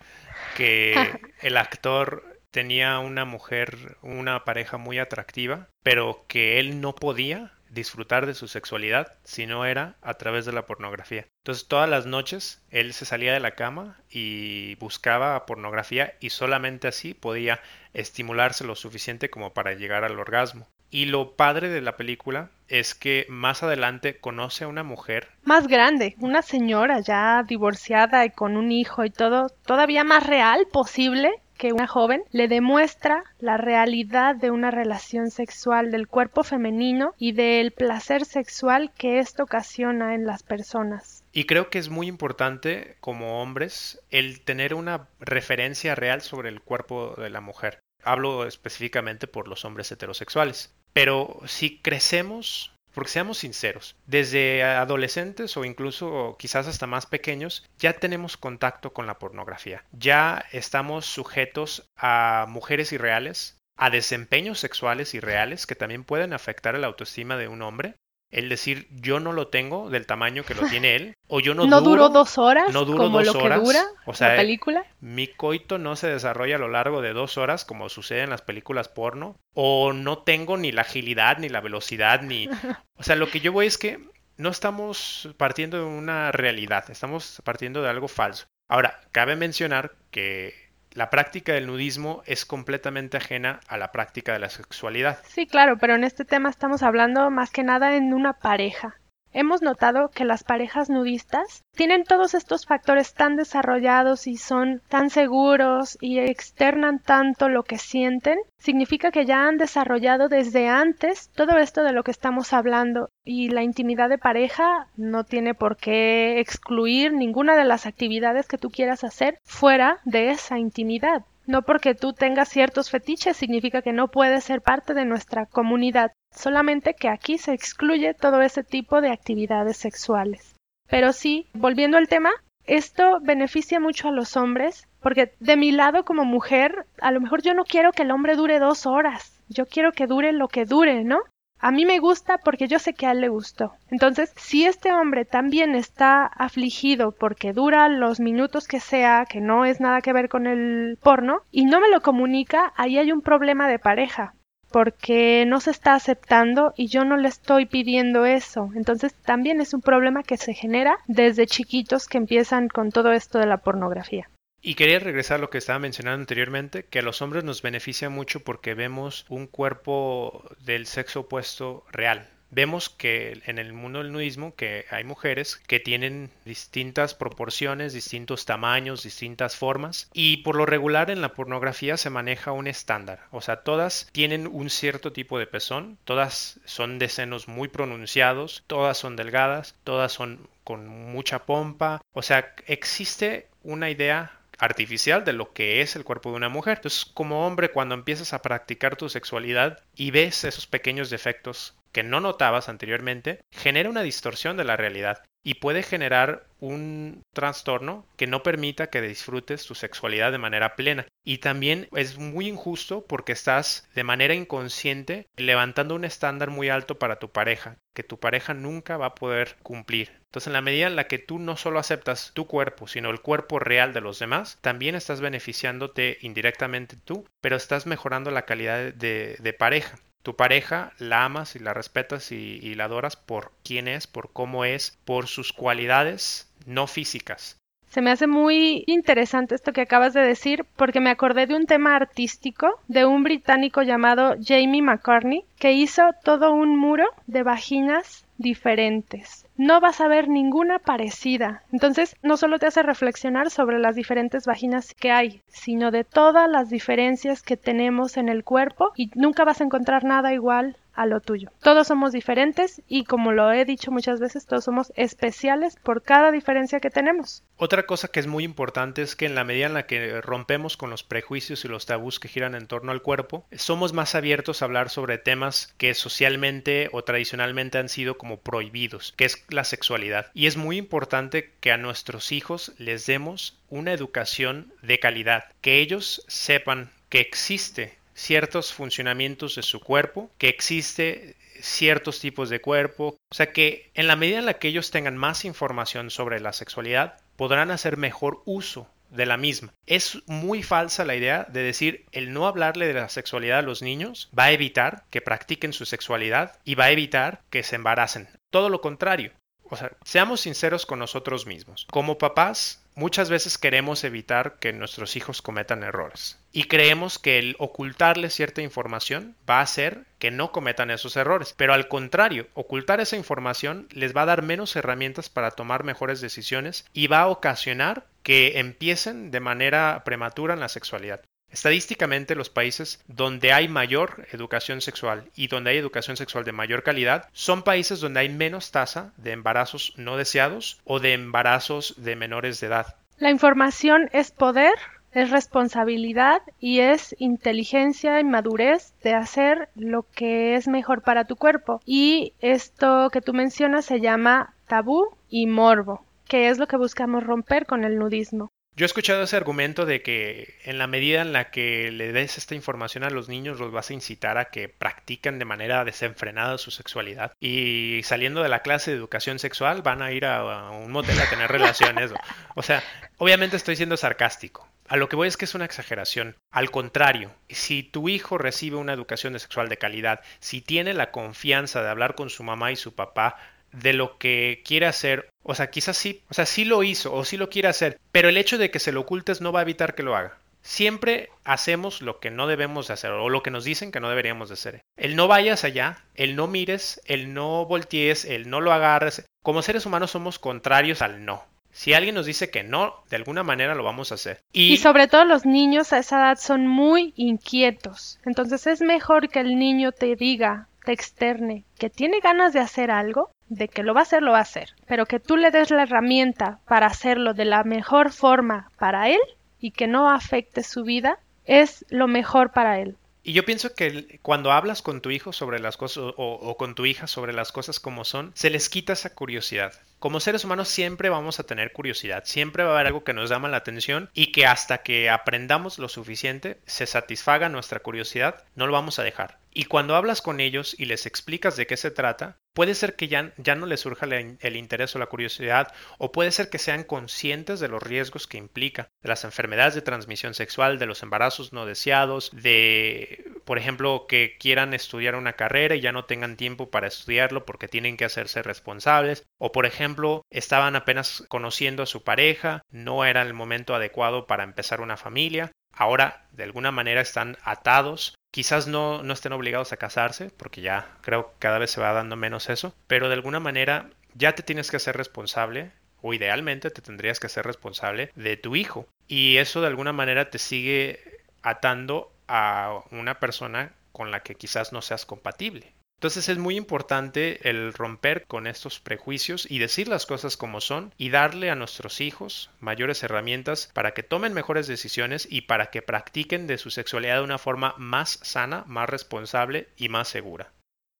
que el actor tenía una mujer, una pareja muy atractiva, pero que él no podía disfrutar de su sexualidad si no era a través de la pornografía. Entonces todas las noches él se salía de la cama y buscaba pornografía y solamente así podía estimularse lo suficiente como para llegar al orgasmo. Y lo padre de la película es que más adelante conoce a una mujer. Más grande, una señora ya divorciada y con un hijo y todo, todavía más real posible que una joven, le demuestra la realidad de una relación sexual del cuerpo femenino y del placer sexual que esto ocasiona en las personas. Y creo que es muy importante como hombres el tener una referencia real sobre el cuerpo de la mujer. Hablo específicamente por los hombres heterosexuales. Pero si crecemos, porque seamos sinceros, desde adolescentes o incluso quizás hasta más pequeños, ya tenemos contacto con la pornografía. Ya estamos sujetos a mujeres irreales, a desempeños sexuales irreales que también pueden afectar la autoestima de un hombre. El decir yo no lo tengo del tamaño que lo tiene él, o yo no, no duro, duró dos horas, no como dos lo horas, que dura o sea, la película. mi coito no se desarrolla a lo largo de dos horas como sucede en las películas porno, o no tengo ni la agilidad, ni la velocidad, ni... O sea, lo que yo voy es que no estamos partiendo de una realidad, estamos partiendo de algo falso. Ahora, cabe mencionar que la práctica del nudismo es completamente ajena a la práctica de la sexualidad. Sí, claro, pero en este tema estamos hablando más que nada en una pareja. Hemos notado que las parejas nudistas tienen todos estos factores tan desarrollados y son tan seguros y externan tanto lo que sienten, significa que ya han desarrollado desde antes todo esto de lo que estamos hablando y la intimidad de pareja no tiene por qué excluir ninguna de las actividades que tú quieras hacer fuera de esa intimidad. No porque tú tengas ciertos fetiches significa que no puedes ser parte de nuestra comunidad, solamente que aquí se excluye todo ese tipo de actividades sexuales. Pero sí, volviendo al tema, esto beneficia mucho a los hombres, porque de mi lado como mujer, a lo mejor yo no quiero que el hombre dure dos horas, yo quiero que dure lo que dure, ¿no? A mí me gusta porque yo sé que a él le gustó. Entonces, si este hombre también está afligido porque dura los minutos que sea, que no es nada que ver con el porno, y no me lo comunica, ahí hay un problema de pareja porque no se está aceptando y yo no le estoy pidiendo eso. Entonces también es un problema que se genera desde chiquitos que empiezan con todo esto de la pornografía. Y quería regresar a lo que estaba mencionando anteriormente, que a los hombres nos beneficia mucho porque vemos un cuerpo del sexo opuesto real. Vemos que en el mundo del nudismo que hay mujeres que tienen distintas proporciones, distintos tamaños, distintas formas y por lo regular en la pornografía se maneja un estándar, o sea, todas tienen un cierto tipo de pezón, todas son de senos muy pronunciados, todas son delgadas, todas son con mucha pompa, o sea, existe una idea artificial de lo que es el cuerpo de una mujer. Entonces, como hombre, cuando empiezas a practicar tu sexualidad y ves esos pequeños defectos que no notabas anteriormente, genera una distorsión de la realidad y puede generar un trastorno que no permita que disfrutes tu sexualidad de manera plena. Y también es muy injusto porque estás de manera inconsciente levantando un estándar muy alto para tu pareja, que tu pareja nunca va a poder cumplir. Entonces, en la medida en la que tú no solo aceptas tu cuerpo, sino el cuerpo real de los demás, también estás beneficiándote indirectamente tú, pero estás mejorando la calidad de, de pareja tu pareja la amas y la respetas y, la adoras por quién es, por cómo es, por sus cualidades no físicas. Se me hace muy interesante esto que acabas de decir porque me acordé de un tema artístico de un británico llamado Jamie McCartney que hizo todo un muro de vaginas diferentes. No vas a ver ninguna parecida. Entonces, no solo te hace reflexionar sobre las diferentes vaginas que hay, sino de todas las diferencias que tenemos en el cuerpo y nunca vas a encontrar nada igual a lo tuyo. Todos somos diferentes y como lo he dicho muchas veces, todos somos especiales por cada diferencia que tenemos. Otra cosa que es muy importante es que en la medida en la que rompemos con los prejuicios y los tabús que giran en torno al cuerpo, somos más abiertos a hablar sobre temas que socialmente o tradicionalmente han sido como prohibidos, que es la sexualidad. Y es muy importante que a nuestros hijos les demos una educación de calidad, que ellos sepan que existe ciertos funcionamientos de su cuerpo, que existe ciertos tipos de cuerpo, o sea que en la medida en la que ellos tengan más información sobre la sexualidad, podrán hacer mejor uso de la misma. Es muy falsa la idea de decir el no hablarle de la sexualidad a los niños va a evitar que practiquen su sexualidad y va a evitar que se embaracen. Todo lo contrario. O sea, seamos sinceros con nosotros mismos. Como papás, muchas veces queremos evitar que nuestros hijos cometan errores. Y creemos que el ocultarles cierta información va a hacer que no cometan esos errores. Pero al contrario, ocultar esa información les va a dar menos herramientas para tomar mejores decisiones y va a ocasionar que empiecen de manera prematura en la sexualidad. Estadísticamente, los países donde hay mayor educación sexual y donde hay educación sexual de mayor calidad son países donde hay menos tasa de embarazos no deseados o de embarazos de menores de edad. La información es poder, es responsabilidad y es inteligencia y madurez de hacer lo que es mejor para tu cuerpo. Y esto que tú mencionas se llama tabú y morbo, que es lo que buscamos romper con el nudismo. Yo he escuchado ese argumento de que en la medida en la que le des esta información a los niños los vas a incitar a que practiquen de manera desenfrenada su sexualidad y saliendo de la clase de educación sexual van a ir a, un motel a tener relaciones. o sea, obviamente estoy siendo sarcástico. A lo que voy es que es una exageración. Al contrario, si tu hijo recibe una educación sexual de calidad, si tiene la confianza de hablar con su mamá y su papá, de lo que quiere hacer. O sea, quizás sí, o sea, sí lo hizo o sí lo quiere hacer, pero el hecho de que se lo ocultes no va a evitar que lo haga. Siempre hacemos lo que no debemos de hacer o lo que nos dicen que no deberíamos de hacer. El no vayas allá, el no mires, el no voltees, el no lo agarres. Como seres humanos somos contrarios al no. Si alguien nos dice que no, de alguna manera lo vamos a hacer. Y... y, sobre todo los niños a esa edad son muy inquietos. Entonces es mejor que el niño te diga, te externe, que tiene ganas de hacer algo, de que lo va a hacer, lo va a hacer, pero que tú le des la herramienta para hacerlo de la mejor forma para él y que no afecte su vida, es lo mejor para él. Y yo pienso que cuando hablas con tu hijo sobre las cosas o, con tu hija sobre las cosas como son, se les quita esa curiosidad. Como seres humanos siempre vamos a tener curiosidad, siempre va a haber algo que nos llama la atención y que hasta que aprendamos lo suficiente, se satisfaga nuestra curiosidad, no lo vamos a dejar. Y cuando hablas con ellos y les explicas de qué se trata, puede ser que ya, ya no les surja el interés o la curiosidad, o puede ser que sean conscientes de los riesgos que implica, de las enfermedades de transmisión sexual, de los embarazos no deseados, de, por ejemplo, que quieran estudiar una carrera y ya no tengan tiempo para estudiarlo porque tienen que hacerse responsables, o por ejemplo, estaban apenas conociendo a su pareja, no era el momento adecuado para empezar una familia, ahora de alguna manera están atados Quizás no, no estén obligados a casarse, porque ya creo que cada vez se va dando menos eso, pero de alguna manera ya te tienes que hacer responsable o idealmente te tendrías que hacer responsable de tu hijo. Y eso de alguna manera te sigue atando a una persona con la que quizás no seas compatible. Entonces es muy importante el romper con estos prejuicios y decir las cosas como son y darle a nuestros hijos mayores herramientas para que tomen mejores decisiones y para que practiquen de su sexualidad de una forma más sana, más responsable y más segura.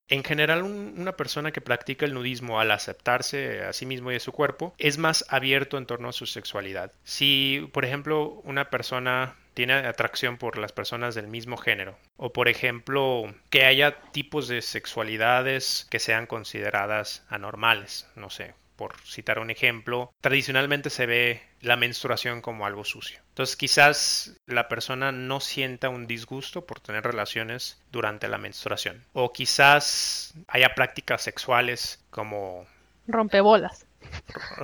En general, una persona que practica el nudismo al aceptarse a sí mismo y a su cuerpo es más abierto en torno a su sexualidad. Si, por ejemplo, una persona tiene atracción por las personas del mismo género. O por ejemplo, que haya tipos de sexualidades que sean consideradas anormales. No sé, por citar un ejemplo, tradicionalmente se ve la menstruación como algo sucio. Entonces quizás la persona no sienta un disgusto por tener relaciones durante la menstruación. O quizás haya prácticas sexuales como... Rompebolas.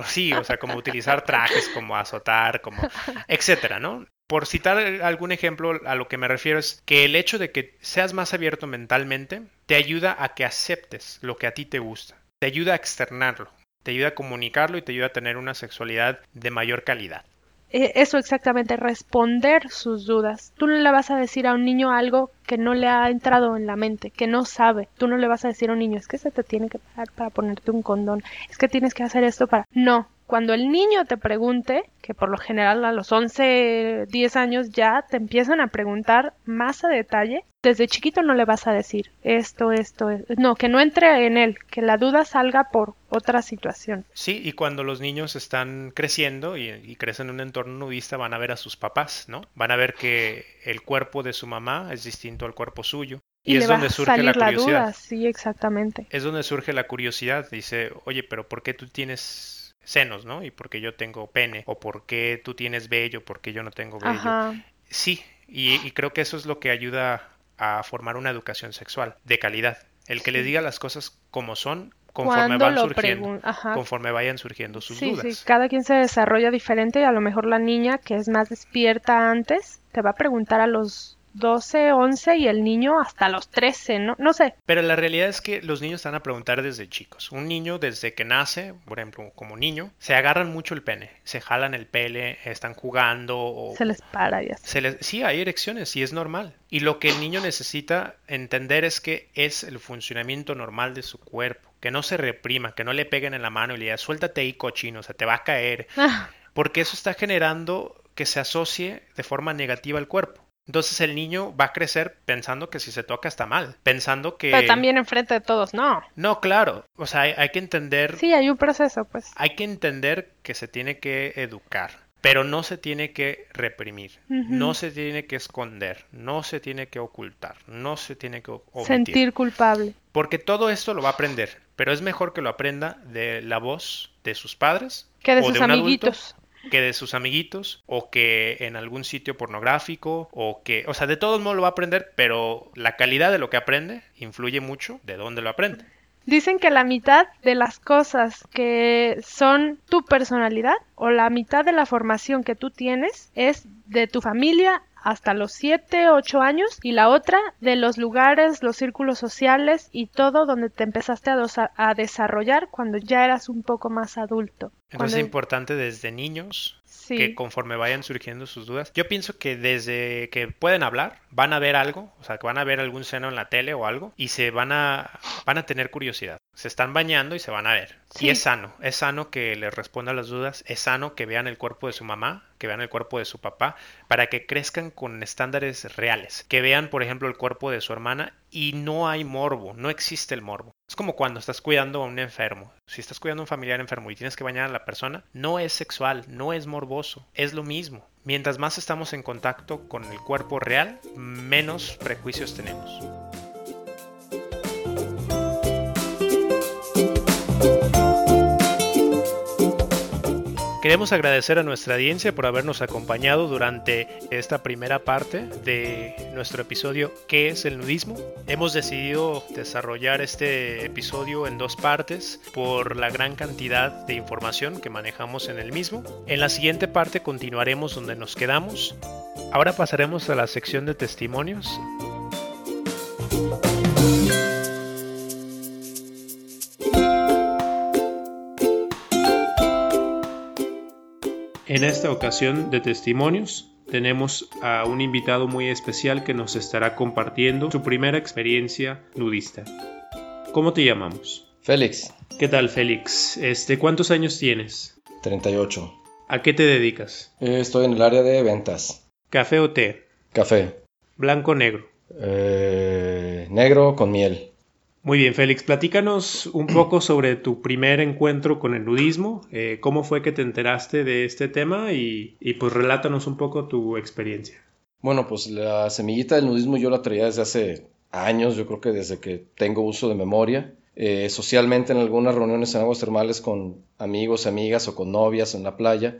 Sí, o sea, como utilizar trajes, como azotar, como... etcétera, ¿no? Por citar algún ejemplo, a lo que me refiero es que el hecho de que seas más abierto mentalmente te ayuda a que aceptes lo que a ti te gusta, te ayuda a externarlo, te ayuda a comunicarlo y te ayuda a tener una sexualidad de mayor calidad. E, eso exactamente, responder sus dudas. Tú no le vas a decir a un niño algo que no le ha entrado en la mente, que no sabe. Tú no le vas a decir a un niño, es que se te tiene que parar para ponerte un condón, es que tienes que hacer esto para... No, cuando el niño te pregunte, que por lo general a los 11, 10 años ya te empiezan a preguntar más a detalle, desde chiquito no le vas a decir esto, esto, no, que no entre en él, que la duda salga por otra situación. Sí, y cuando los niños están creciendo y, crecen en un entorno nudista van a ver a sus papás, ¿no? Van a ver que el cuerpo de su mamá es distinto al cuerpo suyo. Y, es donde surge la curiosidad. sí, exactamente. Es donde surge la curiosidad. Dice, oye, pero ¿por qué tú tienes senos, ¿no? Y porque yo tengo pene, o porque tú tienes vello, porque yo no tengo vello. Sí, y, creo que eso es lo que ayuda a formar una educación sexual de calidad. El que le diga las cosas como son conforme van surgiendo, conforme vayan surgiendo sus dudas. Sí, cada quien se desarrolla diferente y a lo mejor la niña que es más despierta antes te va a preguntar a los 12, 11 y el niño hasta los 13, ¿no? No sé. Pero la realidad es que los niños están a preguntar desde chicos. Un niño desde que nace, por ejemplo, como niño, se agarran mucho el pene, se jalan el pele, están jugando o... Se les para y así. Se les... Sí, hay erecciones y es normal. Y lo que el niño necesita entender es que es el funcionamiento normal de su cuerpo. Que no se reprima, que no le peguen en la mano y le digan, suéltate ahí cochino, o sea, te va a caer. Porque eso está generando que se asocie de forma negativa al cuerpo. Entonces el niño va a crecer pensando que si se toca está mal, pensando que... Pero también enfrente de todos, no. No, claro. O sea, hay, que entender... Sí, hay un proceso, pues. Hay que entender que se tiene que educar. pero no se tiene que reprimir, no se tiene que esconder, no se tiene que ocultar, no se tiene que omitir. sentir culpable. Porque todo esto lo va a aprender, pero es mejor que lo aprenda de la voz de sus padres que de o sus de un amiguitos. adulto, que de sus amiguitos o que en algún sitio pornográfico o que, o sea, de todos modos lo va a aprender, pero la calidad de lo que aprende influye mucho de dónde lo aprende. Dicen que la mitad de las cosas que son tu personalidad o la mitad de la formación que tú tienes es de tu familia hasta los 7, 8 años y la otra de los lugares, los círculos sociales y todo donde te empezaste a, a desarrollar cuando ya eras un poco más adulto. Entonces es importante desde niños sí, que conforme vayan surgiendo sus dudas. Yo pienso que desde que pueden hablar, van a ver algo, o sea, que van a ver algún seno en la tele o algo y se van a van a tener curiosidad. Se están bañando y se van a ver. Sí. Y es sano, es sano que les respondan las dudas, es sano que vean el cuerpo de su mamá, que vean el cuerpo de su papá, para que crezcan con estándares reales, que vean, por ejemplo, el cuerpo de su hermana y no hay morbo, no existe el morbo. Es como cuando estás cuidando a un enfermo. Si estás cuidando a un familiar enfermo y tienes que bañar a la persona, no es sexual, no es morboso, es lo mismo. Mientras más estamos en contacto con el cuerpo real, menos prejuicios tenemos. Queremos agradecer a nuestra audiencia por habernos acompañado durante esta primera parte de nuestro episodio ¿Qué es el nudismo? Hemos decidido desarrollar este episodio en dos partes por la gran cantidad de información que manejamos en el mismo. En la siguiente parte continuaremos donde nos quedamos. Ahora pasaremos a la sección de testimonios En esta ocasión de testimonios tenemos a un invitado muy especial que nos estará compartiendo su primera experiencia nudista. ¿Cómo te llamamos? Félix, ¿Qué tal, Félix? Este, ¿cuántos años tienes? 38. ¿A qué te dedicas? Eh, Estoy en el área de ventas. ¿Café o té? Café. ¿Blanco o negro? Eh, negro con miel. Muy bien, Félix, platícanos un poco sobre tu primer encuentro con el nudismo, eh, cómo fue que te enteraste de este tema y, y pues relátanos un poco tu experiencia. Bueno, pues la semillita del nudismo yo la traía desde hace años, yo creo que desde que tengo uso de memoria. Eh, socialmente en algunas reuniones en aguas termales con amigos, amigas o con novias en la playa,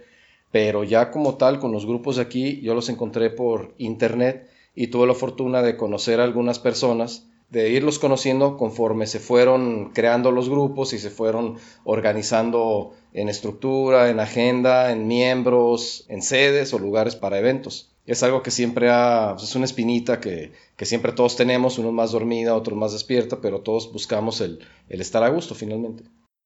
pero ya como tal con los grupos de aquí yo los encontré por internet y tuve la fortuna de conocer a algunas personas, de irlos conociendo conforme se fueron creando los grupos y se fueron organizando en estructura, en agenda, en miembros, en sedes o lugares para eventos. Es algo que siempre ha, pues, es una espinita que, que siempre todos tenemos, unos más dormida, otros más despierta, pero todos buscamos el, el estar a gusto finalmente.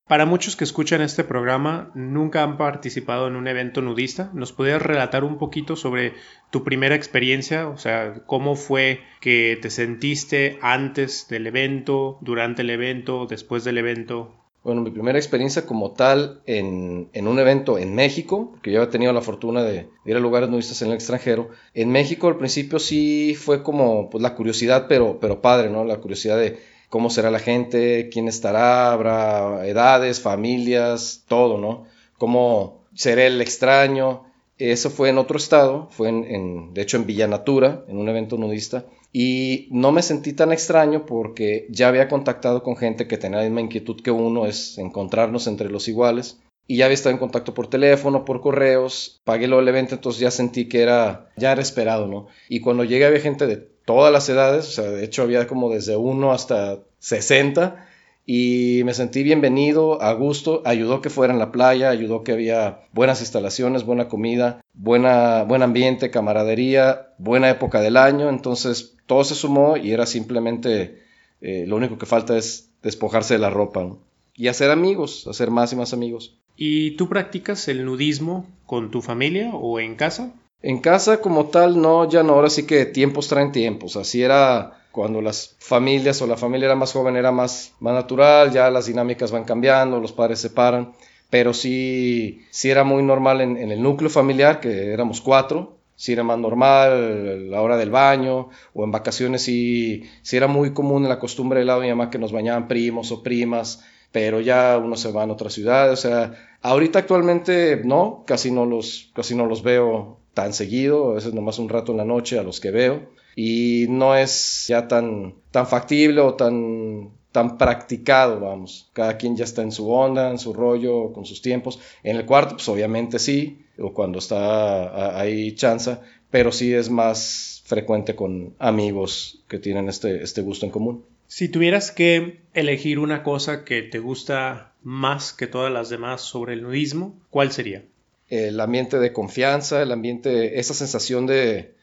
Para muchos que escuchan este programa, nunca han participado en un evento nudista. ¿Nos podrías relatar un poquito sobre tu primera experiencia? O sea, cómo fue que te sentiste antes del evento, durante el evento, después del evento. Bueno, mi primera experiencia como tal en, un evento en México, porque yo he tenido la fortuna de ir a lugares nudistas en el extranjero. En México al principio sí fue como pues, la curiosidad, pero, pero padre, ¿no? La curiosidad de cómo será la gente, quién estará, habrá edades, familias, todo, ¿no? Cómo será el extraño. Eso fue en otro estado, fue en, de hecho en Villa Natura, en un evento nudista. Y no me sentí tan extraño porque ya había contactado con gente que tenía la misma inquietud que uno, es encontrarnos entre los iguales. Y ya había estado en contacto por teléfono, por correos, pagué lo del evento, entonces ya sentí que era, ya era esperado, ¿no? Y cuando llegué había gente de todas las edades, o sea, de hecho había como desde 1 hasta 60, y me sentí bienvenido, a gusto, ayudó que fuera en la playa, ayudó que había buenas instalaciones, buena comida, buena, buen ambiente, camaradería, buena época del año, entonces todo se sumó y era simplemente, eh, lo único que falta es despojarse de la ropa y hacer amigos, hacer más y más amigos. ¿Y tú practicas el nudismo con tu familia o en casa? En casa como tal, no, ya no, ahora sí que tiempos traen tiempos, así era cuando las familias o la familia era más joven era más, más natural, ya las dinámicas van cambiando, los padres se separan, pero sí, sí era muy normal en, el núcleo familiar, que éramos cuatro, sí era más normal la hora del baño, o en vacaciones sí, sí era muy común la costumbre de mi mamá que nos bañaban primos o primas, pero ya uno se va a otra ciudad, o sea, ahorita actualmente no, casi no los, casi no los veo tan seguido, a veces nomás un rato en la noche a los que veo, y no es ya tan, tan factible o tan, tan practicado, vamos. Cada quien ya está en su onda, en su rollo, con sus tiempos. En el cuarto, pues obviamente sí, o cuando está ahí chanza, pero sí es más frecuente con amigos que tienen este, este gusto en común. Si tuvieras que elegir una cosa que te gusta más que todas las demás sobre el nudismo, ¿cuál sería? El ambiente de confianza, el ambiente, esa sensación de,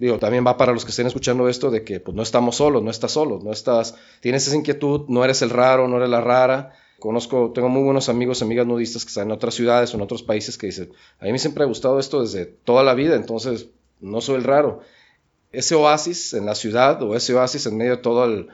digo, también va para los que estén escuchando esto de que pues no estamos solos, no estás solo, no estás, tienes esa inquietud, no eres el raro, no eres la rara. Conozco, tengo muy buenos amigos, amigas nudistas que están en otras ciudades o en otros países que dicen, a mí siempre ha gustado esto desde toda la vida, entonces no soy el raro ese oasis en la ciudad o ese oasis en medio de todo el,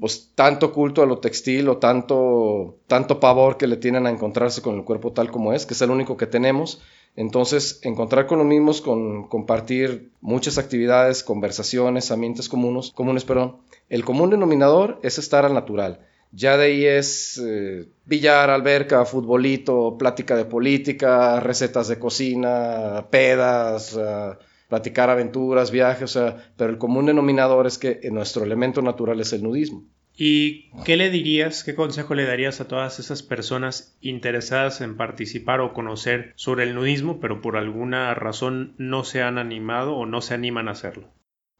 pues tanto culto a lo textil o tanto, tanto pavor que le tienen a encontrarse con el cuerpo tal como es, que es el único que tenemos. Entonces, encontrar con los mismos, con compartir muchas actividades, conversaciones, ambientes comunes, comunes, perdón. El común denominador es estar al natural. Ya de ahí es eh, billar, alberca, futbolito, plática de política, recetas de cocina, pedas, uh, platicar aventuras, viajes, o sea, pero el común denominador es que nuestro elemento natural es el nudismo. ¿Y qué le dirías, qué consejo le darías a todas esas personas interesadas en participar o conocer sobre el nudismo, pero por alguna razón no se han animado o no se animan a hacerlo?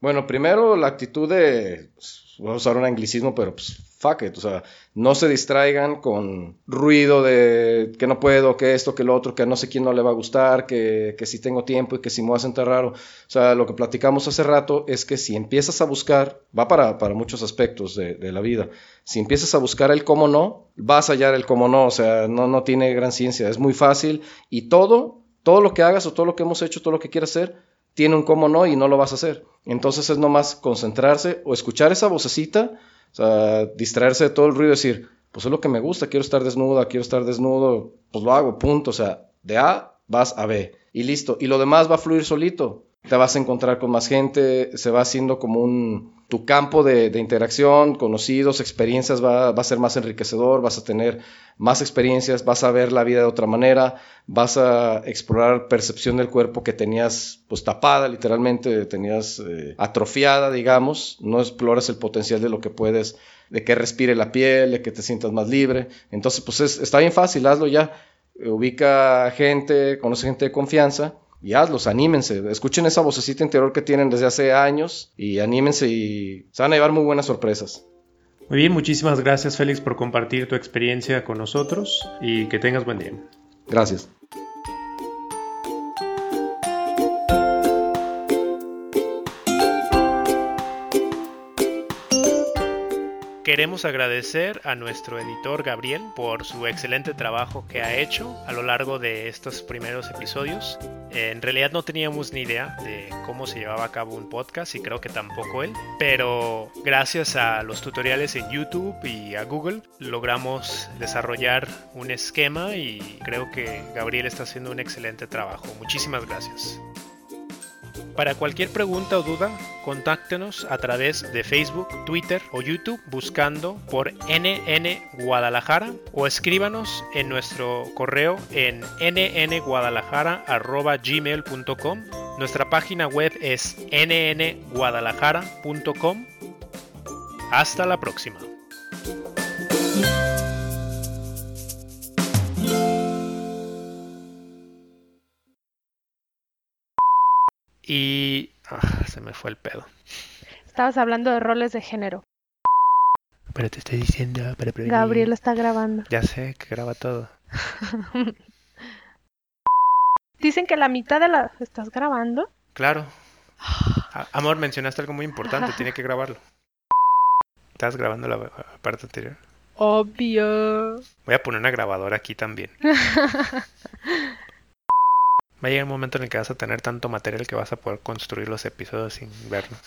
Bueno, primero la actitud de, pues, voy a usar un anglicismo, pero pues fuck it, o sea, no se distraigan con ruido de que no puedo, que esto, que lo otro, que no sé quién no le va a gustar, que, que si tengo tiempo y que si me voy a sentar raro. O sea, lo que platicamos hace rato es que si empiezas a buscar, va para, para muchos aspectos de, de, la vida, si empiezas a buscar el cómo no, vas a hallar el cómo no, o sea, no, no tiene gran ciencia, es muy fácil y todo, todo lo que hagas o todo lo que hemos hecho, todo lo que quieras hacer, tiene un cómo no y no lo vas a hacer. Entonces es nomás concentrarse o escuchar esa vocecita o sea, distraerse de todo el ruido y decir, pues es lo que me gusta, quiero estar desnuda, quiero estar desnudo, pues lo hago, punto. O sea, de A vas a B y listo. Y lo demás va a fluir solito. Te vas a encontrar con más gente, se va haciendo como un, tu campo de, interacción, conocidos, experiencias va, a ser más enriquecedor, vas a tener más experiencias, vas a ver la vida de otra manera, vas a explorar percepción del cuerpo que tenías pues tapada, literalmente tenías eh, atrofiada, digamos, no exploras el potencial de lo que puedes, de que respire la piel, de que te sientas más libre. Entonces, pues está bien fácil, hazlo ya. Ubica gente, conoce gente de confianza y hazlos, anímense, escuchen esa vocecita interior que tienen desde hace años y anímense y se van a llevar muy buenas sorpresas. Muy bien, muchísimas gracias Félix por compartir tu experiencia con nosotros y que tengas buen día. Gracias. Queremos agradecer a nuestro editor Gabriel por su excelente trabajo que ha hecho a lo largo de estos primeros episodios. En realidad no teníamos ni idea de cómo se llevaba a cabo un podcast y creo que tampoco él, pero gracias a los tutoriales en YouTube y a Google logramos desarrollar un esquema y creo que Gabriel está haciendo un excelente trabajo. Muchísimas gracias. Para cualquier pregunta o duda, contáctenos a través de Facebook, Twitter o YouTube buscando por NN Guadalajara o escríbanos en nuestro correo en nnguadalajara.gmail.com. Nuestra página web es nnguadalajara.com. Hasta la próxima. Y ah, se me fue el pedo. Estabas hablando de roles de género. Pero te estoy diciendo. Gabriel está grabando. Ya sé que graba todo. Dicen que la mitad de la. ¿Estás grabando? Claro. Amor, mencionaste algo muy importante. Tiene que grabarlo. ¿Estás grabando la parte anterior? Obvio. Voy a poner una grabadora aquí también. Va a llegar un momento en el que vas a tener tanto material que vas a poder construir los episodios sin verlos.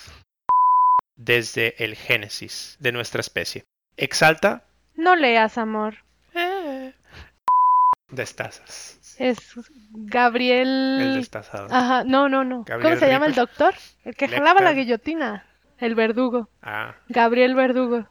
Desde el génesis de nuestra especie. Exalta. No leas, amor. Eh. Destazas. Es Gabriel. El destazado. Ajá, no, no, no. ¿Cómo se llama el doctor? El que jalaba la guillotina. El verdugo. Ah. Gabriel Verdugo.